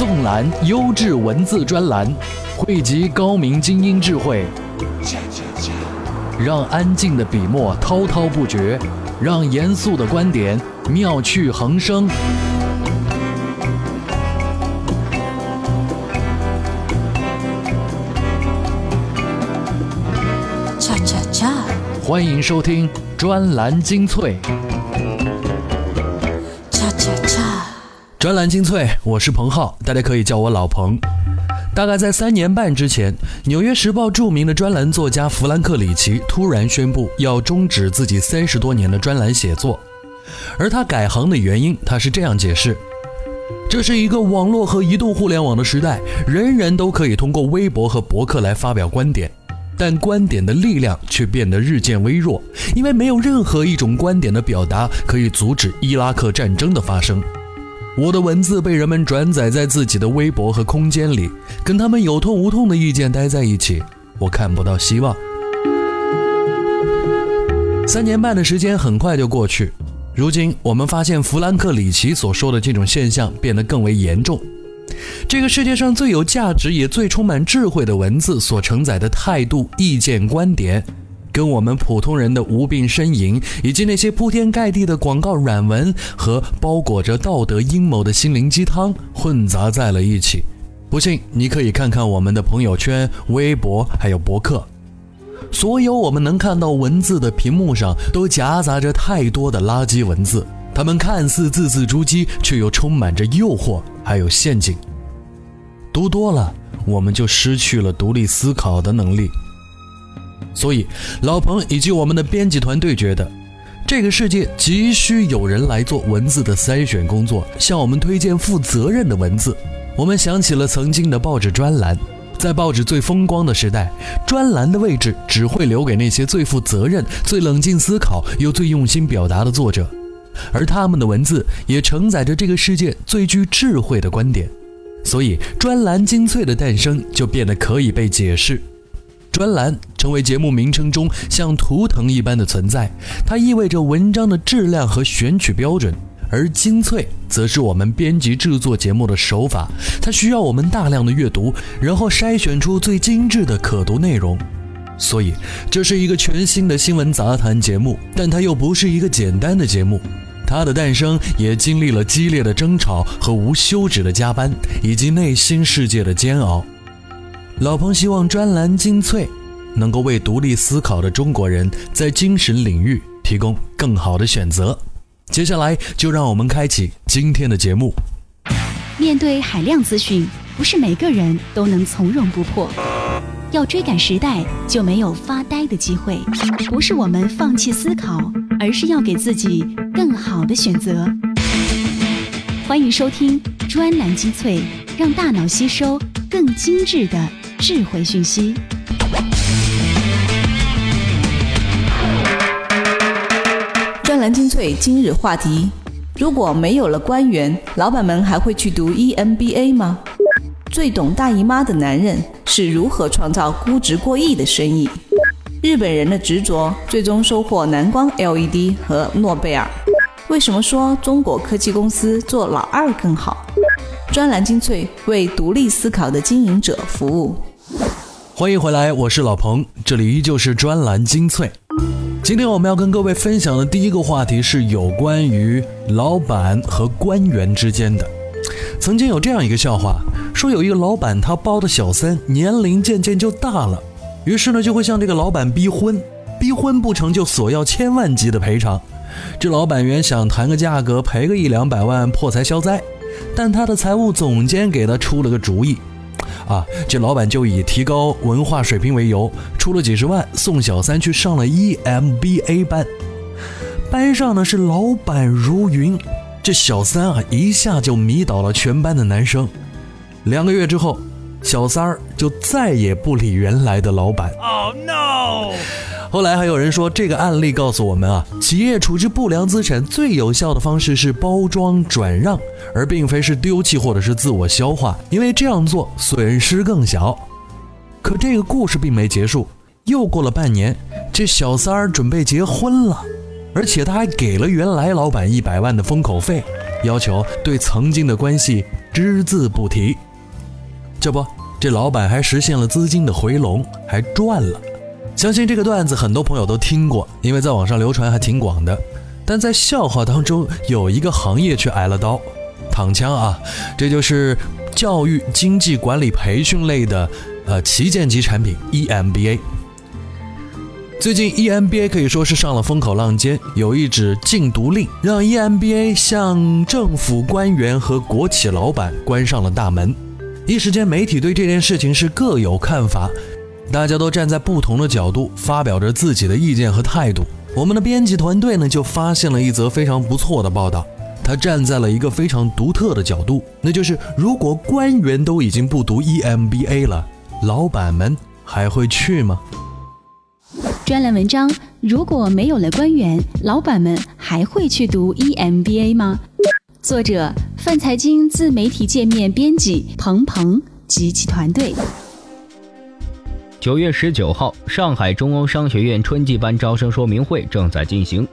纵览优质文字专栏，汇集高明精英智慧，让安静的笔墨滔滔不绝，让严肃的观点妙趣横生。欢迎收听专栏精粹。专栏精粹，我是彭浩，大家可以叫我老彭。大概在三年半之前，《纽约时报》著名的专栏作家弗兰克·里奇突然宣布要终止自己三十多年的专栏写作，而他改行的原因，他是这样解释：这是一个网络和移动互联网的时代，人人都可以通过微博和博客来发表观点，但观点的力量却变得日渐微弱，因为没有任何一种观点的表达可以阻止伊拉克战争的发生。我的文字被人们转载在自己的微博和空间里，跟他们有痛无痛的意见待在一起，我看不到希望。三年半的时间很快就过去，如今我们发现弗兰克·里奇所说的这种现象变得更为严重。这个世界上最有价值也最充满智慧的文字所承载的态度、意见、观点，跟我们普通人的无病呻吟，以及那些铺天盖地的广告软文和包裹着道德阴谋的心灵鸡汤混杂在了一起。不信，你可以看看我们的朋友圈、微博还有博客，所有我们能看到文字的屏幕上都夹杂着太多的垃圾文字，它们看似字字珠玑，却又充满着诱惑还有陷阱。读多了，我们就失去了独立思考的能力。所以，老彭以及我们的编辑团队觉得，这个世界急需有人来做文字的筛选工作，向我们推荐负责任的文字。我们想起了曾经的报纸专栏，在报纸最风光的时代，专栏的位置只会留给那些最负责任、最冷静思考又最用心表达的作者，而他们的文字也承载着这个世界最具智慧的观点。所以，专栏精粹的诞生就变得可以被解释。专栏成为节目名称中像图腾一般的存在，它意味着文章的质量和选取标准；而精粹则是我们编辑制作节目的手法，它需要我们大量的阅读，然后筛选出最精致的可读内容。所以，这是一个全新的新闻杂谈节目，但它又不是一个简单的节目。它的诞生也经历了激烈的争吵和无休止的加班，以及内心世界的煎熬。老彭希望专栏精粹能够为独立思考的中国人在精神领域提供更好的选择。接下来就让我们开启今天的节目。面对海量资讯，不是每个人都能从容不迫。要追赶时代，就没有发呆的机会。不是我们放弃思考，而是要给自己更好的选择。欢迎收听专栏精粹，让大脑吸收更精致的智慧讯息。专栏精粹今日话题：如果没有了官员，老板们还会去读 EMBA 吗？最懂大姨妈的男人是如何创造估值过亿的生意？日本人的执着最终收获蓝光 LED 和诺贝尔。为什么说中国科技公司做老二更好？专栏精粹为独立思考的经营者服务。欢迎回来，我是老彭，这里依旧是专栏精粹。今天我们要跟各位分享的第一个话题是有关于老板和官员之间的。曾经有这样一个笑话，说有一个老板他包的小三年龄渐渐就大了，于是呢就会向这个老板逼婚，逼婚不成就索要千万级的赔偿。这老板原想谈个价格赔个一两百万破财消灾，但他的财务总监给他出了个主意。啊，这老板就以提高文化水平为由，出了几十万送小三去上了 EMBA 班。班上呢是老板如云，这小三啊一下就迷倒了全班的男生。两个月之后，小三儿就再也不理原来的老板。Oh no！后来还有人说，这个案例告诉我们啊，企业处置不良资产最有效的方式是包装转让，而并非是丢弃或者是自我消化，因为这样做损失更小。可这个故事并没结束，又过了半年，这小三儿准备结婚了，而且他还给了原来老板一百万的封口费。要求对曾经的关系只字不提。这不，这老板还实现了资金的回笼，还赚了。相信这个段子很多朋友都听过，因为在网上流传还挺广的。但在笑话当中，有一个行业却挨了刀，躺枪啊！这就是教育经济管理培训类的呃旗舰级产品 EMBA。最近 EMBA 可以说是上了风口浪尖，有一纸禁毒令，让 EMBA 向政府官员和国企老板关上了大门。一时间，媒体对这件事情是各有看法。大家都站在不同的角度发表着自己的意见和态度。我们的编辑团队呢，就发现了一则非常不错的报道。他站在了一个非常独特的角度，那就是如果官员都已经不读 EMBA 了，老板们还会去吗？专栏文章：如果没有了官员，老板们还会去读 EMBA 吗？作者：泛财经自媒体界面编辑彭鹏及其团队。九月十九号，上海中欧商学院春季班招生说明会正在进行。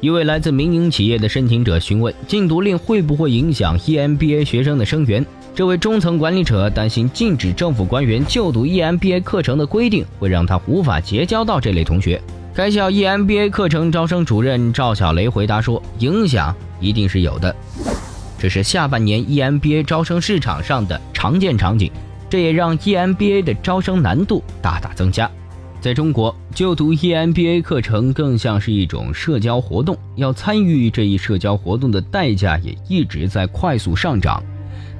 一位来自民营企业的申请者询问：禁毒令会不会影响 EMBA 学生的生源？这位中层管理者担心禁止政府官员就读 EMBA 课程的规定会让他无法结交到这类同学。该校 EMBA 课程招生主任赵小雷回答说：“影响一定是有的，这是下半年 EMBA 招生市场上的常见场景。”这也让 EMBA 的招生难度大大增加。在中国，就读 EMBA 课程更像是一种社交活动，要参与这一社交活动的代价也一直在快速上涨。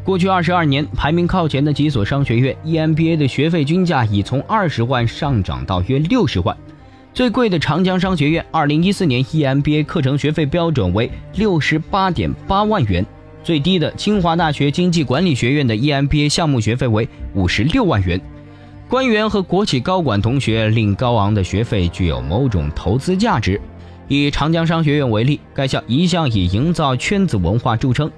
过去二十二年，排名靠前的几所商学院 EMBA 的学费均价已从二十万上涨到约六十万。最贵的长江商学院，二零一四年 EMBA 课程学费标准为六十八点八万元。最低的清华大学经济管理学院的 EMBA 项目学费为五十六万元，官员和国企高管同学令高昂的学费具有某种投资价值。以长江商学院为例，该校一向以营造圈子文化著称。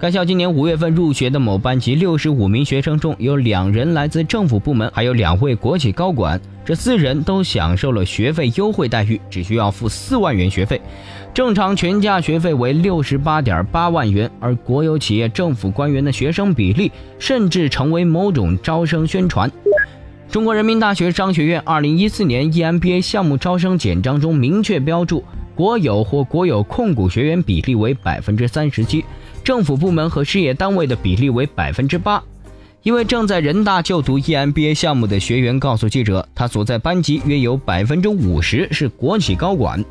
该校今年五月份入学的某班级六十五名学生中有两人来自政府部门，还有两位国企高管。这四人都享受了学费优惠待遇，只需要付四万元学费。正常全价学费为六十八点八万元，而国有企业、政府官员的学生比例甚至成为某种招生宣传。中国人民大学商学院二零一四年 EMBA 项目招生简章中明确标注，国有或国有控股学员比例为百分之三十七。政府部门和事业单位的比例为百分之八。一位正在人大就读 EMBA 项目的学员告诉记者，他所在班级约有百分之五十是国企高管。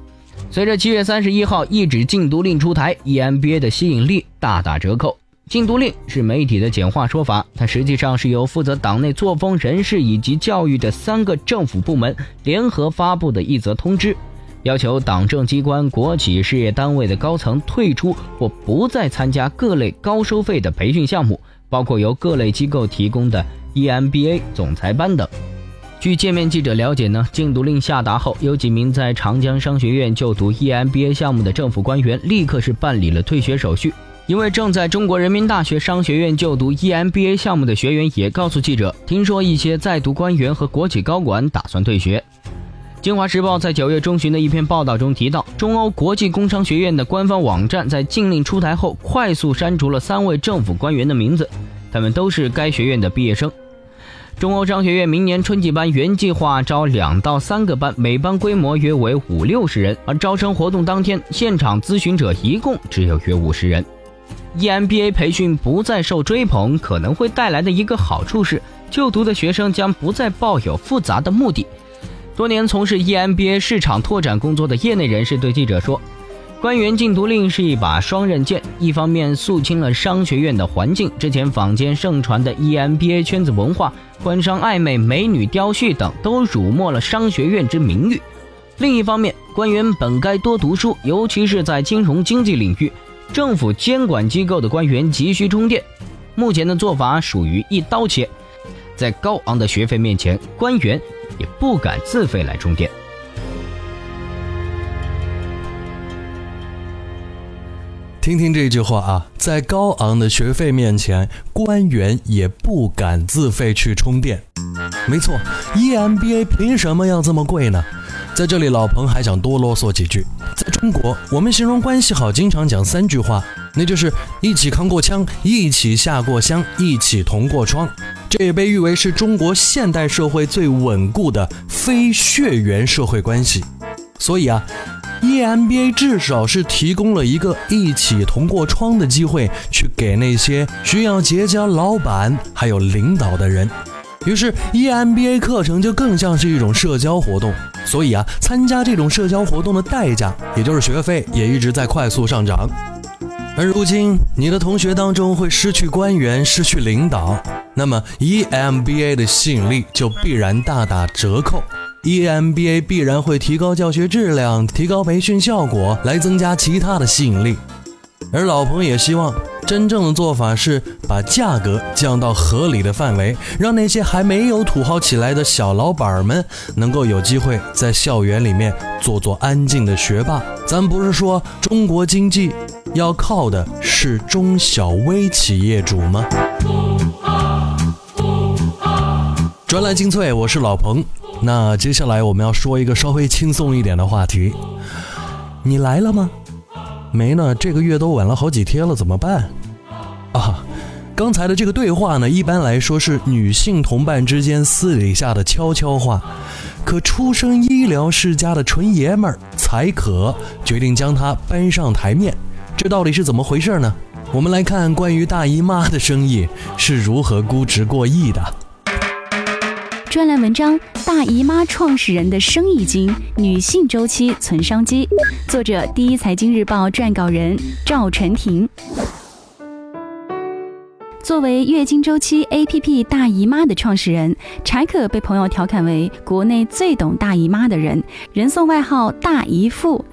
随着七月三十一号一纸禁毒令出台，EMBA 的吸引力大打折扣。禁毒令是媒体的简化说法，它实际上是由负责党内作风、人事以及教育的三个政府部门联合发布的一则通知。要求党政机关、国企事业单位的高层退出或不再参加各类高收费的培训项目，包括由各类机构提供的 EMBA 总裁班等。据界面记者了解呢，禁毒令下达后，有几名在长江商学院就读 EMBA 项目的政府官员立刻是办理了退学手续。一位正在中国人民大学商学院就读 EMBA 项目的学员也告诉记者，听说一些在读官员和国企高管打算退学。《京华时报》在九月中旬的一篇报道中提到，中欧国际工商学院的官方网站在禁令出台后，快速删除了三位政府官员的名字，他们都是该学院的毕业生。中欧商学院明年春季班原计划招两到三个班，每班规模约为五六十人，而招生活动当天，现场咨询者一共只有约五十人。EMBA 培训不再受追捧，可能会带来的一个好处是，就读的学生将不再抱有复杂的目的。多年从事 EMBA 市场拓展工作的业内人士对记者说：“官员禁毒令是一把双刃剑，一方面肃清了商学院的环境，之前坊间盛传的 EMBA 圈子文化、官商暧昧、美女雕絮等，都辱没了商学院之名誉；另一方面，官员本该多读书，尤其是在金融经济领域，政府监管机构的官员急需充电。目前的做法属于一刀切，在高昂的学费面前，官员。”不敢自费来充电。听听这句话啊，在高昂的学费面前，官员也不敢自费去充电。没错，EMBA 凭什么要这么贵呢？在这里，老彭还想多啰嗦几句。在中国，我们形容关系好，经常讲三句话，那就是一起扛过枪，一起下过乡，一起同过窗。这也被誉为是中国现代社会最稳固的非血缘社会关系。所以啊，EMBA 至少是提供了一个一起同过窗的机会，去给那些需要结交老板还有领导的人。于是，EMBA 课程就更像是一种社交活动。所以啊，参加这种社交活动的代价，也就是学费，也一直在快速上涨。而如今，你的同学当中会失去官员，失去领导，那么 EMBA 的吸引力就必然大打折扣。EMBA 必然会提高教学质量，提高培训效果，来增加其他的吸引力。而老彭也希望。真正的做法是把价格降到合理的范围，让那些还没有土豪起来的小老板们能够有机会在校园里面做做安静的学霸。咱不是说中国经济要靠的是中小微企业主吗？专栏精粹，我是老彭。那接下来我们要说一个稍微轻松一点的话题。你来了吗？没呢，这个月都晚了好几天了，怎么办？啊，刚才的这个对话呢，一般来说是女性同伴之间私底下的悄悄话，可出身医疗世家的纯爷们儿才可决定将它搬上台面，这到底是怎么回事呢？我们来看关于大姨妈的生意是如何估值过亿的。专栏文章：大姨妈创始人的生意经，女性周期存商机。作者：第一财经日报撰稿人赵晨婷。作为月经周期 APP 大姨妈的创始人，柴可被朋友调侃为国内最懂大姨妈的人，人送外号“大姨父”。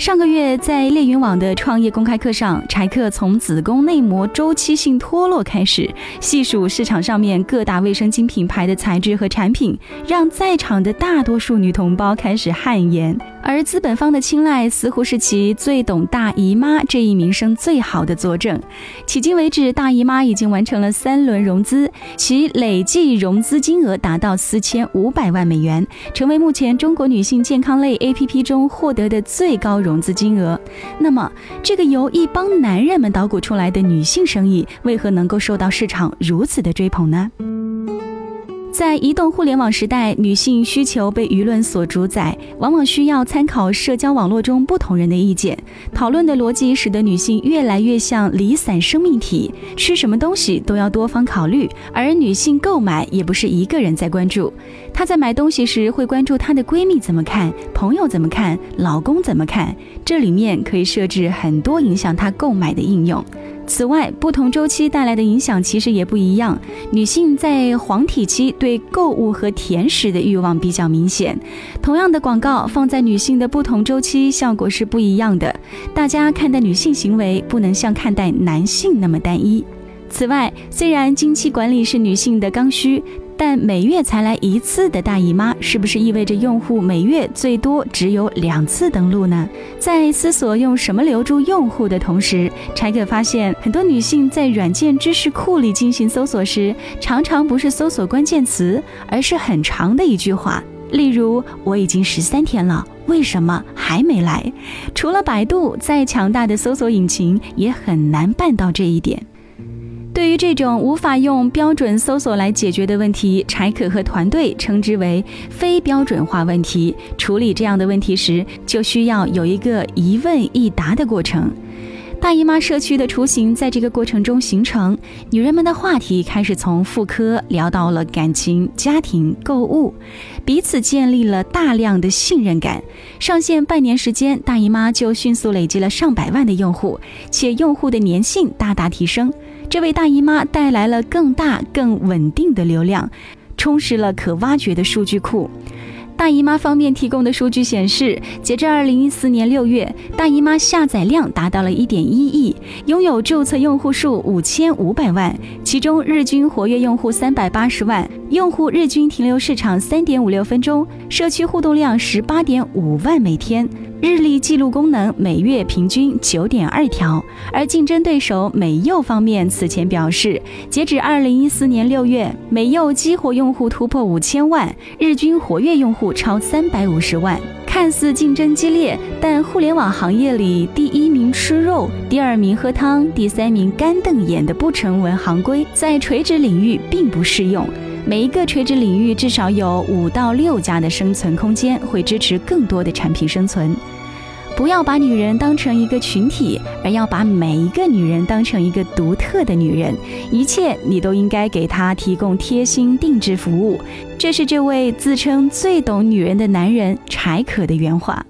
上个月在猎云网的创业公开课上，柴克从子宫内膜周期性脱落开始，细数市场上面各大卫生巾品牌的材质和产品，让在场的大多数女同胞开始汗颜。而资本方的青睐似乎是其最懂大姨妈这一名声最好的佐证。迄今为止，大姨妈已经完成了三轮融资，其累计融资金额达到四千五百万美元，成为目前中国女性健康类 APP 中获得的最高融资金额。那么，这个由一帮男人们捣鼓出来的女性生意，为何能够受到市场如此的追捧呢？在移动互联网时代，女性需求被舆论所主宰，往往需要参考社交网络中不同人的意见。讨论的逻辑使得女性越来越像离散生命体，吃什么东西都要多方考虑。而女性购买也不是一个人在关注，她在买东西时会关注她的闺蜜怎么看，朋友怎么看，老公怎么看。这里面可以设置很多影响她购买的应用。此外，不同周期带来的影响其实也不一样。女性在黄体期对购物和甜食的欲望比较明显。同样的广告放在女性的不同周期，效果是不一样的。大家看待女性行为不能像看待男性那么单一。此外，虽然经期管理是女性的刚需。但每月才来一次的大姨妈，是不是意味着用户每月最多只有两次登录呢？在思索用什么留住用户的同时，柴可发现很多女性在软件知识库里进行搜索时，常常不是搜索关键词，而是很长的一句话，例如“我已经十三天了，为什么还没来？”除了百度，再强大的搜索引擎也很难办到这一点。对于这种无法用标准搜索来解决的问题，柴可和团队称之为非标准化问题。处理这样的问题时，就需要有一个一问一答的过程。大姨妈社区的雏形在这个过程中形成，女人们的话题开始从妇科聊到了感情、家庭、购物，彼此建立了大量的信任感。上线半年时间，大姨妈就迅速累积了上百万的用户，且用户的粘性大大提升。这为大姨妈带来了更大、更稳定的流量，充实了可挖掘的数据库。大姨妈方面提供的数据显示，截至二零一四年六月，大姨妈下载量达到了一点一亿，拥有注册用户数五千五百万，其中日均活跃用户三百八十万，用户日均停留市场三点五六分钟，社区互动量十八点五万每天。日历记录功能每月平均九点二条。而竞争对手美柚方面此前表示，截止二零一四年六月，美柚激活用户突破五千万，日均活跃用户超三百五十万。看似竞争激烈，但互联网行业里第一名吃肉，第二名喝汤，第三名干瞪眼的不成文行规，在垂直领域并不适用。每一个垂直领域至少有五到六家的生存空间，会支持更多的产品生存。不要把女人当成一个群体，而要把每一个女人当成一个独特的女人。一切你都应该给她提供贴心定制服务。这是这位自称最懂女人的男人柴可的原话。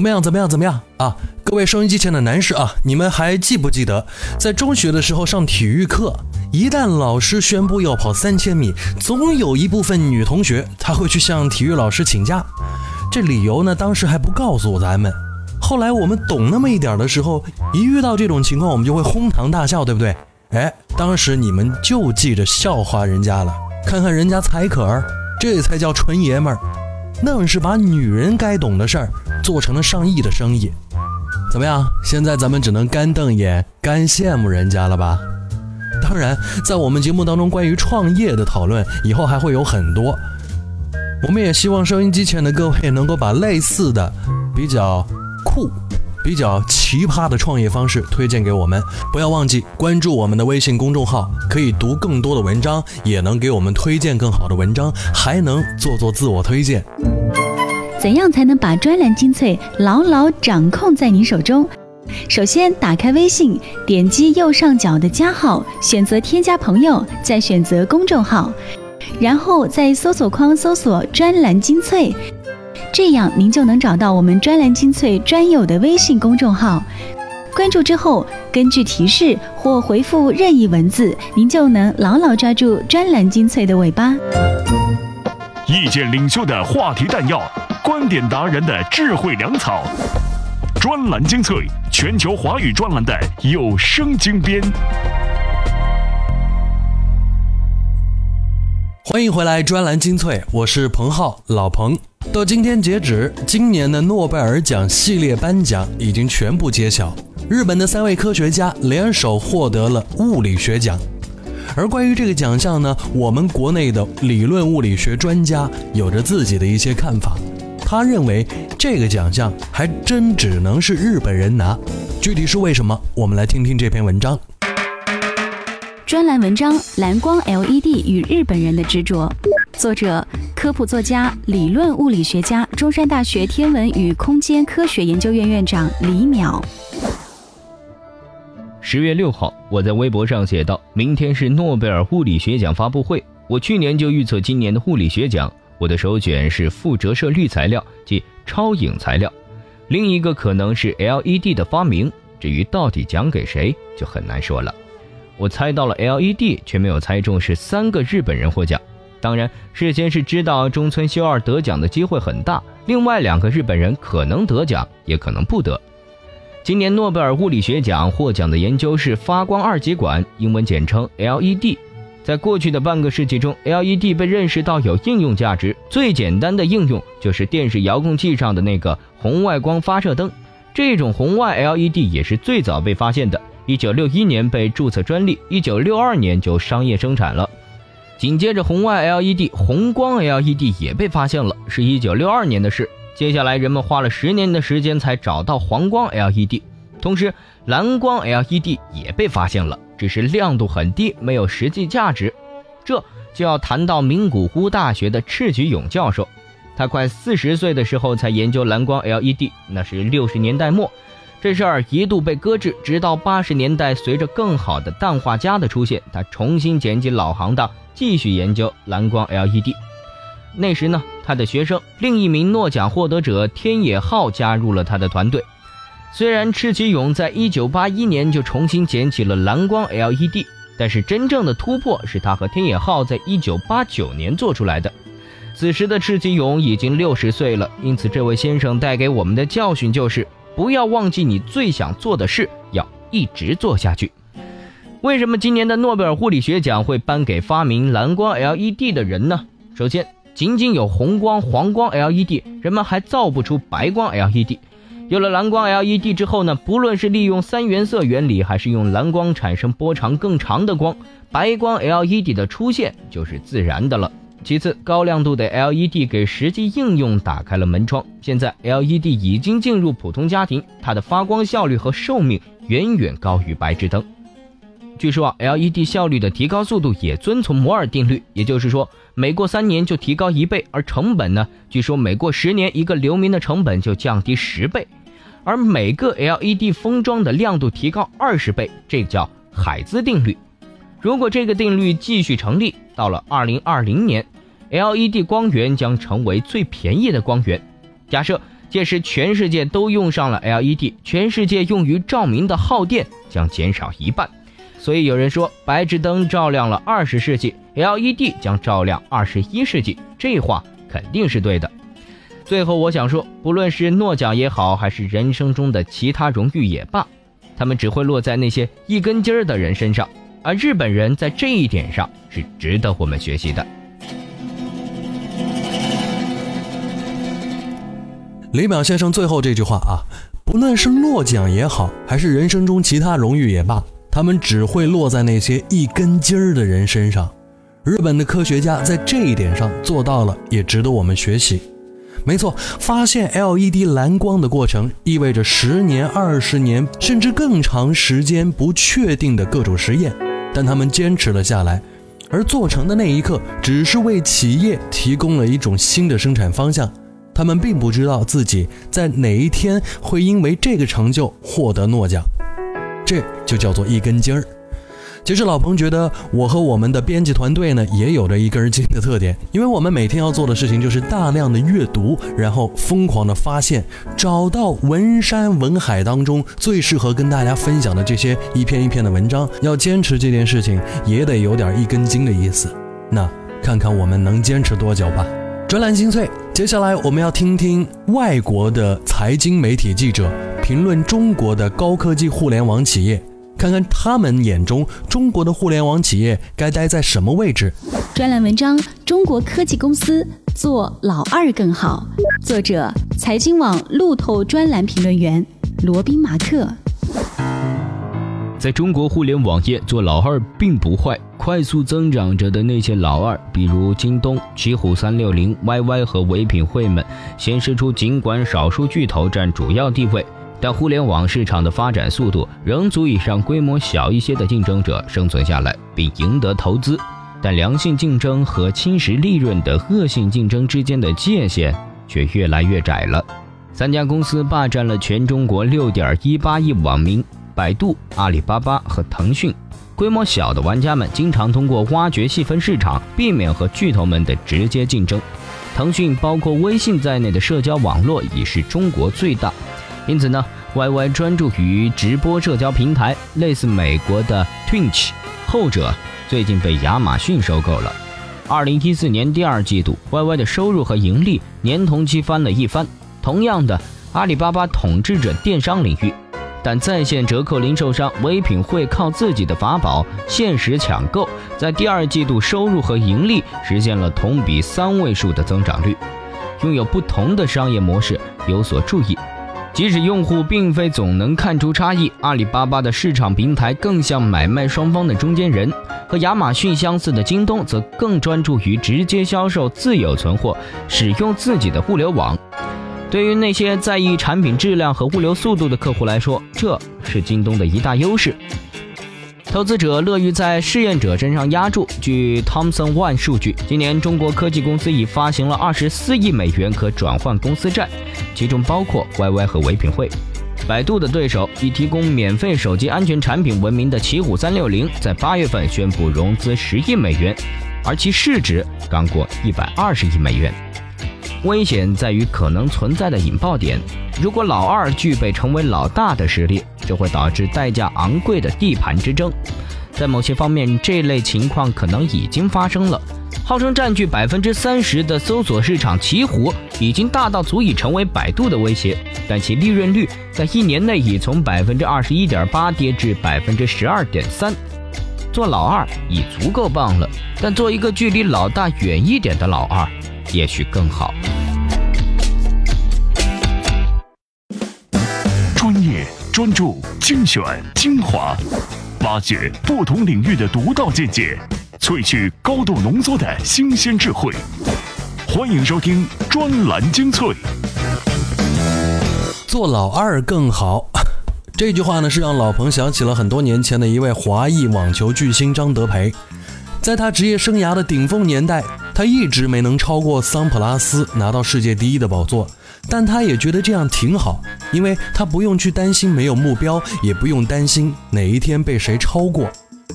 怎么样？怎么样？怎么样啊？各位收音机前的男士啊，你们还记不记得，在中学的时候上体育课，一旦老师宣布要跑三千米，总有一部分女同学她会去向体育老师请假。这理由呢，当时还不告诉咱们。后来我们懂那么一点的时候，一遇到这种情况，我们就会哄堂大笑，对不对？哎，当时你们就记着笑话人家了。看看人家才可儿，这才叫纯爷们儿，愣是把女人该懂的事儿。做成了上亿的生意，怎么样？现在咱们只能干瞪眼、干羡慕人家了吧？当然，在我们节目当中关于创业的讨论，以后还会有很多。我们也希望收音机前的各位能够把类似的、比较酷、比较奇葩的创业方式推荐给我们。不要忘记关注我们的微信公众号，可以读更多的文章，也能给我们推荐更好的文章，还能做做自我推荐。怎样才能把专栏精粹牢牢掌控在您手中？首先，打开微信，点击右上角的加号，选择添加朋友，再选择公众号，然后在搜索框搜索“专栏精粹”，这样您就能找到我们专栏精粹专有的微信公众号。关注之后，根据提示或回复任意文字，您就能牢牢抓住专栏精粹的尾巴。意见领袖的话题弹药。观点达人的智慧粮草，专栏精粹，全球华语专栏的有声精编。欢迎回来，专栏精粹，我是彭浩，老彭。到今天截止，今年的诺贝尔奖系列颁奖已经全部揭晓，日本的三位科学家联手获得了物理学奖。而关于这个奖项呢，我们国内的理论物理学专家有着自己的一些看法。他认为这个奖项还真只能是日本人拿，具体是为什么？我们来听听这篇文章。专栏文章：蓝光 LED 与日本人的执着。作者：科普作家、理论物理学家、中山大学天文与空间科学研究院院长李淼。十月六号，我在微博上写道：“明天是诺贝尔物理学奖发布会，我去年就预测今年的物理学奖。”我的首选是负折射率材料，即超影材料。另一个可能是 LED 的发明。至于到底奖给谁，就很难说了。我猜到了 LED，却没有猜中是三个日本人获奖。当然，事先是知道中村修二得奖的机会很大，另外两个日本人可能得奖，也可能不得。今年诺贝尔物理学奖获奖的研究是发光二极管，英文简称 LED。在过去的半个世纪中，LED 被认识到有应用价值。最简单的应用就是电视遥控器上的那个红外光发射灯。这种红外 LED 也是最早被发现的，一九六一年被注册专利，一九六二年就商业生产了。紧接着，红外 LED、红光 LED 也被发现了，是一九六二年的事。接下来，人们花了十年的时间才找到黄光 LED，同时蓝光 LED 也被发现了。只是亮度很低，没有实际价值。这就要谈到名古屋大学的赤菊勇教授，他快四十岁的时候才研究蓝光 LED，那是六十年代末。这事儿一度被搁置，直到八十年代，随着更好的氮化镓的出现，他重新捡起老行当，继续研究蓝光 LED。那时呢，他的学生另一名诺奖获得者天野浩加入了他的团队。虽然赤崎勇在一九八一年就重新捡起了蓝光 LED，但是真正的突破是他和天野浩在一九八九年做出来的。此时的赤崎勇已经六十岁了，因此这位先生带给我们的教训就是：不要忘记你最想做的事，要一直做下去。为什么今年的诺贝尔物理学奖会颁给发明蓝光 LED 的人呢？首先。仅仅有红光、黄光 LED，人们还造不出白光 LED。有了蓝光 LED 之后呢，不论是利用三原色原理，还是用蓝光产生波长更长的光，白光 LED 的出现就是自然的了。其次，高亮度的 LED 给实际应用打开了门窗。现在 LED 已经进入普通家庭，它的发光效率和寿命远远高于白炽灯。据说，LED 效率的提高速度也遵从摩尔定律，也就是说，每过三年就提高一倍，而成本呢，据说每过十年，一个流明的成本就降低十倍。而每个 LED 封装的亮度提高二十倍，这叫海兹定律。如果这个定律继续成立，到了二零二零年，LED 光源将成为最便宜的光源。假设届时全世界都用上了 LED，全世界用于照明的耗电将减少一半。所以有人说，白炽灯照亮了二十世纪，LED 将照亮二十一世纪。这话肯定是对的。最后，我想说，不论是诺奖也好，还是人生中的其他荣誉也罢，他们只会落在那些一根筋儿的人身上，而日本人在这一点上是值得我们学习的。李淼先生最后这句话啊，不论是诺奖也好，还是人生中其他荣誉也罢，他们只会落在那些一根筋儿的人身上。日本的科学家在这一点上做到了，也值得我们学习。没错，发现 LED 蓝光的过程意味着十年、二十年甚至更长时间不确定的各种实验，但他们坚持了下来，而做成的那一刻，只是为企业提供了一种新的生产方向。他们并不知道自己在哪一天会因为这个成就获得诺奖，这就叫做一根筋儿。其实老彭觉得，我和我们的编辑团队呢，也有着一根筋的特点，因为我们每天要做的事情就是大量的阅读，然后疯狂的发现，找到文山文海当中最适合跟大家分享的这些一篇一篇的文章。要坚持这件事情，也得有点一根筋的意思。那看看我们能坚持多久吧。专栏精粹，接下来我们要听听外国的财经媒体记者评论中国的高科技互联网企业。看看他们眼中中国的互联网企业该待在什么位置？专栏文章：中国科技公司做老二更好。作者：财经网路透专栏评论员罗宾马克。在中国互联网业做老二并不坏，快速增长着的那些老二，比如京东、奇虎三六零、YY 和唯品会们，显示出尽管少数巨头占主要地位。但互联网市场的发展速度仍足以让规模小一些的竞争者生存下来，并赢得投资。但良性竞争和侵蚀利润的恶性竞争之间的界限却越来越窄了。三家公司霸占了全中国六点一八亿网民：百度、阿里巴巴和腾讯。规模小的玩家们经常通过挖掘细分市场，避免和巨头们的直接竞争。腾讯包括微信在内的社交网络已是中国最大。因此呢，YY 专注于直播社交平台，类似美国的 Twitch，后者最近被亚马逊收购了。二零一四年第二季度，YY 的收入和盈利年同期翻了一番。同样的，阿里巴巴统治着电商领域，但在线折扣零售商唯品会靠自己的法宝限时抢购，在第二季度收入和盈利实现了同比三位数的增长率。拥有不同的商业模式，有所注意。即使用户并非总能看出差异，阿里巴巴的市场平台更像买卖双方的中间人；和亚马逊相似的京东则更专注于直接销售自有存货，使用自己的物流网。对于那些在意产品质量和物流速度的客户来说，这是京东的一大优势。投资者乐于在试验者身上压注。据 Thomson One 数据，今年中国科技公司已发行了二十四亿美元可转换公司债，其中包括 YY 和唯品会。百度的对手以提供免费手机安全产品闻名的奇虎三六零，在八月份宣布融资十亿美元，而其市值刚过一百二十亿美元。危险在于可能存在的引爆点。如果老二具备成为老大的实力，就会导致代价昂贵的地盘之争。在某些方面，这类情况可能已经发生了。号称占据百分之三十的搜索市场，奇虎已经大到足以成为百度的威胁，但其利润率在一年内已从百分之二十一点八跌至百分之十二点三。做老二已足够棒了，但做一个距离老大远一点的老二，也许更好。专业、专注、精选、精华，挖掘不同领域的独到见解，萃取高度浓缩的新鲜智慧。欢迎收听专栏精粹。做老二更好，这句话呢是让老彭想起了很多年前的一位华裔网球巨星张德培。在他职业生涯的顶峰年代，他一直没能超过桑普拉斯拿到世界第一的宝座，但他也觉得这样挺好，因为他不用去担心没有目标，也不用担心哪一天被谁超过，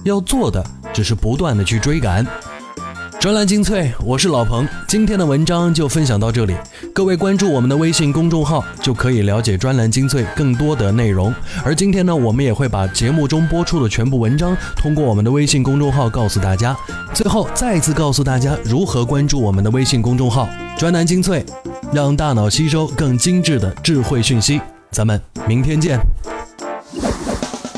要做的只是不断的去追赶。专栏精粹，我是老彭。今天的文章就分享到这里，各位关注我们的微信公众号，就可以了解专栏精粹更多的内容。而今天呢，我们也会把节目中播出的全部文章通过我们的微信公众号告诉大家。最后再次告诉大家如何关注我们的微信公众号“专栏精粹”，让大脑吸收更精致的智慧讯息。咱们明天见。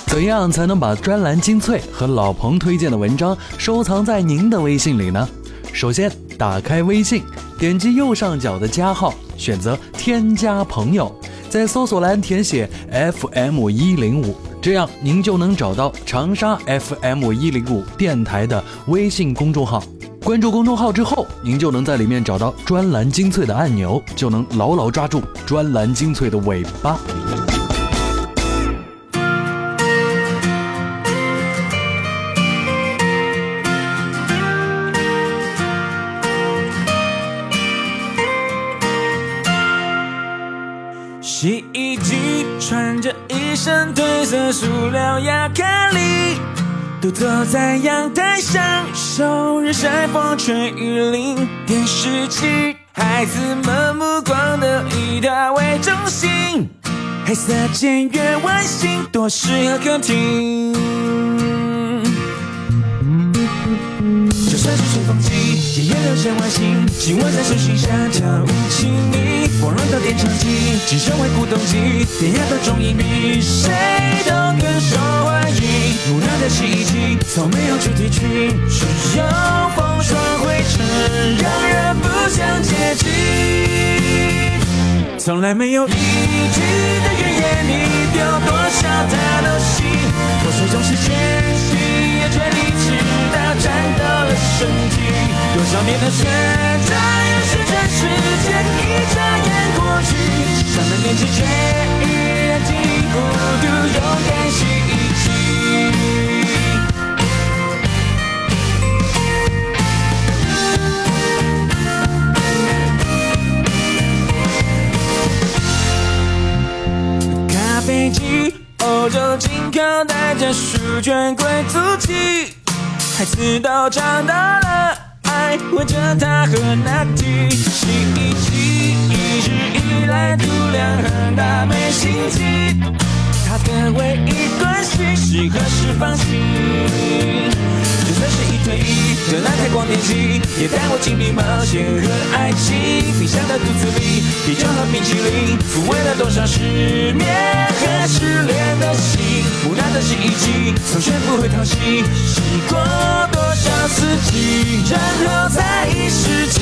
怎样才能把专栏精粹和老彭推荐的文章收藏在您的微信里呢？首先，打开微信，点击右上角的加号，选择添加朋友，在搜索栏填写 FM 一零五，这样您就能找到长沙 FM 一零五电台的微信公众号。关注公众号之后，您就能在里面找到专栏精粹的按钮，就能牢牢抓住专栏精粹的尾巴。身褪色塑料亚克力，独坐在阳台享受日晒风吹雨淋。电视机，孩子们目光都以它为中心，黑色简约外形多适合客厅。就算是吹风机，也有些外形，紧握在手心下跳舞亲密。光荣的电唱机，机身为古董机，典雅的中音比谁都更受欢迎。木讷的洗衣机，从没有主题曲，只有风霜灰尘，让人不想接近。从来没有一句的怨言，你丢多少他都信。破碎总是艰辛，也全力直到战斗了身体。多少年的旋转，又是这时间一眼过去。上了年纪却依然经历孤独，勇敢袭击。咖啡机，欧洲进口，带着书卷贵族气，孩子都长大了，爱围着他和拿铁。洗衣机一直以来度量很大，没心机，他的唯一关系是何时放弃。就算是一对一的蓝台光电机，也带我经历冒险和爱情。冰箱的肚子里，啤酒和冰淇淋，抚慰了多少失眠和失恋的心。木讷的洗衣机，从学不会讨喜，试过多少四季，然后才意识起，